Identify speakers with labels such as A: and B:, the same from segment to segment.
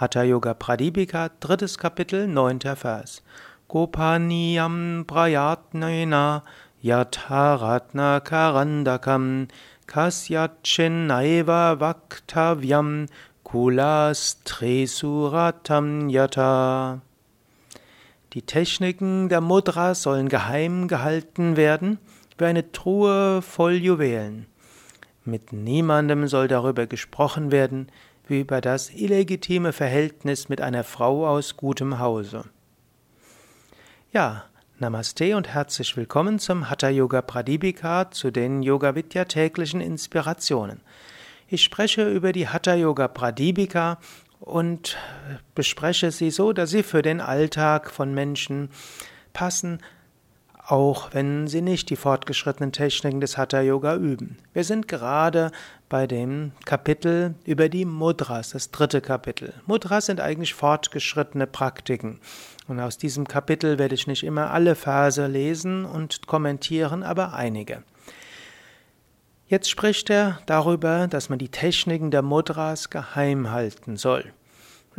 A: Hatha Yoga Pradipika, drittes Kapitel, neunter Vers. Gopaniyam prayatnena yatharatna karandakam kasyachinaiva vaktavyam kulas tresuratam yata. Die Techniken der Mudra sollen geheim gehalten werden wie eine Truhe voll Juwelen. Mit niemandem soll darüber gesprochen werden, wie über das illegitime Verhältnis mit einer Frau aus gutem Hause. Ja, Namaste und herzlich willkommen zum Hatha Yoga Pradipika zu den Yoga Vidya täglichen Inspirationen. Ich spreche über die Hatha Yoga Pradipika und bespreche sie so, dass sie für den Alltag von Menschen passen, auch wenn sie nicht die fortgeschrittenen Techniken des Hatha Yoga üben. Wir sind gerade bei dem Kapitel über die Mudras, das dritte Kapitel. Mudras sind eigentlich fortgeschrittene Praktiken. Und aus diesem Kapitel werde ich nicht immer alle Verse lesen und kommentieren, aber einige. Jetzt spricht er darüber, dass man die Techniken der Mudras geheim halten soll.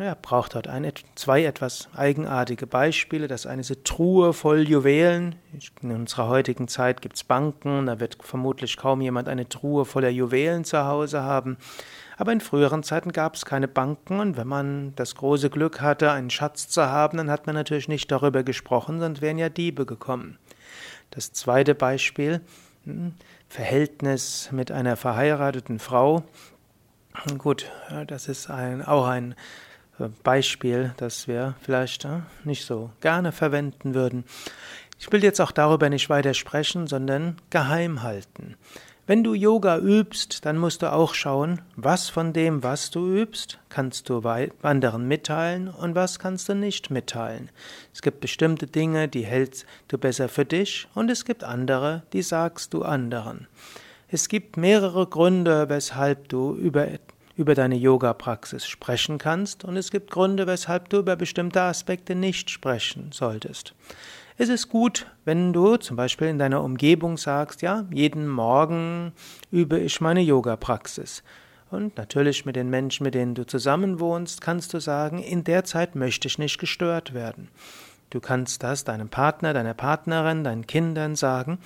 A: Er braucht dort ein, zwei etwas eigenartige Beispiele. Das eine ist eine Truhe voll Juwelen. In unserer heutigen Zeit gibt es Banken, da wird vermutlich kaum jemand eine Truhe voller Juwelen zu Hause haben. Aber in früheren Zeiten gab es keine Banken und wenn man das große Glück hatte, einen Schatz zu haben, dann hat man natürlich nicht darüber gesprochen, sonst wären ja Diebe gekommen. Das zweite Beispiel, hm, Verhältnis mit einer verheirateten Frau. Gut, das ist ein, auch ein Beispiel, das wir vielleicht äh, nicht so gerne verwenden würden. Ich will jetzt auch darüber nicht weiter sprechen, sondern geheim halten. Wenn du Yoga übst, dann musst du auch schauen, was von dem, was du übst, kannst du anderen mitteilen und was kannst du nicht mitteilen. Es gibt bestimmte Dinge, die hältst du besser für dich und es gibt andere, die sagst du anderen. Es gibt mehrere Gründe, weshalb du über über deine Yoga-Praxis sprechen kannst und es gibt Gründe, weshalb du über bestimmte Aspekte nicht sprechen solltest. Es ist gut, wenn du zum Beispiel in deiner Umgebung sagst, ja, jeden Morgen übe ich meine Yoga-Praxis. Und natürlich mit den Menschen, mit denen du zusammenwohnst, kannst du sagen, in der Zeit möchte ich nicht gestört werden. Du kannst das deinem Partner, deiner Partnerin, deinen Kindern sagen,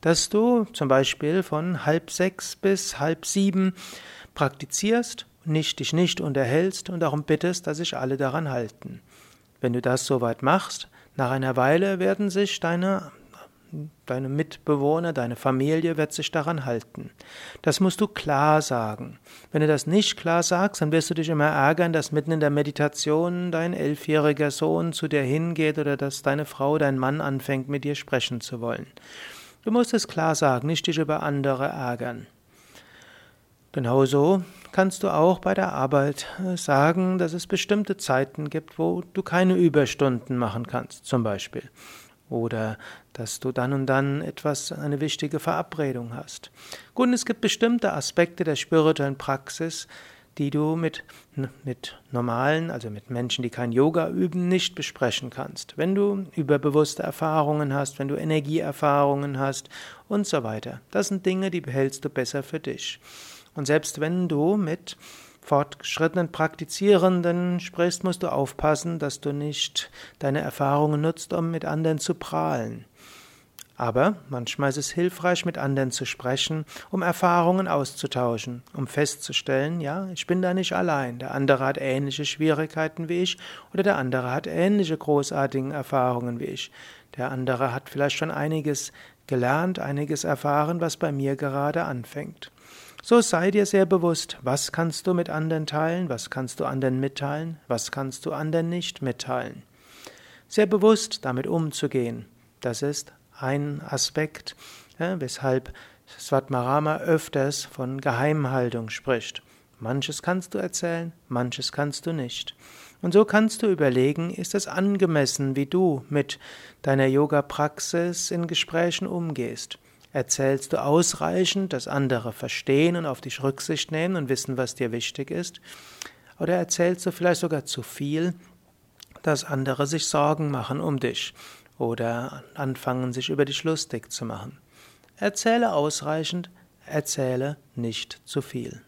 A: dass du zum Beispiel von halb sechs bis halb sieben praktizierst, nicht, dich nicht unterhältst und darum bittest, dass sich alle daran halten. Wenn du das soweit machst, nach einer Weile werden sich deine, deine Mitbewohner, deine Familie wird sich daran halten. Das musst du klar sagen. Wenn du das nicht klar sagst, dann wirst du dich immer ärgern, dass mitten in der Meditation dein elfjähriger Sohn zu dir hingeht oder dass deine Frau, dein Mann anfängt, mit dir sprechen zu wollen. Du musst es klar sagen, nicht dich über andere ärgern. Genauso kannst du auch bei der Arbeit äh, sagen, dass es bestimmte Zeiten gibt, wo du keine Überstunden machen kannst, zum Beispiel. Oder dass du dann und dann etwas, eine wichtige Verabredung hast. Gut, es gibt bestimmte Aspekte der spirituellen Praxis, die du mit, mit normalen, also mit Menschen, die kein Yoga üben, nicht besprechen kannst. Wenn du überbewusste Erfahrungen hast, wenn du Energieerfahrungen hast und so weiter. Das sind Dinge, die behältst du besser für dich. Und selbst wenn du mit fortgeschrittenen Praktizierenden sprichst, musst du aufpassen, dass du nicht deine Erfahrungen nutzt, um mit anderen zu prahlen. Aber manchmal ist es hilfreich, mit anderen zu sprechen, um Erfahrungen auszutauschen, um festzustellen, ja, ich bin da nicht allein, der andere hat ähnliche Schwierigkeiten wie ich oder der andere hat ähnliche großartigen Erfahrungen wie ich. Der andere hat vielleicht schon einiges gelernt, einiges erfahren, was bei mir gerade anfängt. So sei dir sehr bewusst, was kannst du mit anderen teilen, was kannst du anderen mitteilen, was kannst du anderen nicht mitteilen. Sehr bewusst damit umzugehen, das ist ein Aspekt, weshalb Svatmarama öfters von Geheimhaltung spricht. Manches kannst du erzählen, manches kannst du nicht. Und so kannst du überlegen, ist es angemessen, wie du mit deiner Yoga-Praxis in Gesprächen umgehst. Erzählst du ausreichend, dass andere verstehen und auf dich Rücksicht nehmen und wissen, was dir wichtig ist? Oder erzählst du vielleicht sogar zu viel, dass andere sich Sorgen machen um dich oder anfangen, sich über dich lustig zu machen? Erzähle ausreichend, erzähle nicht zu viel.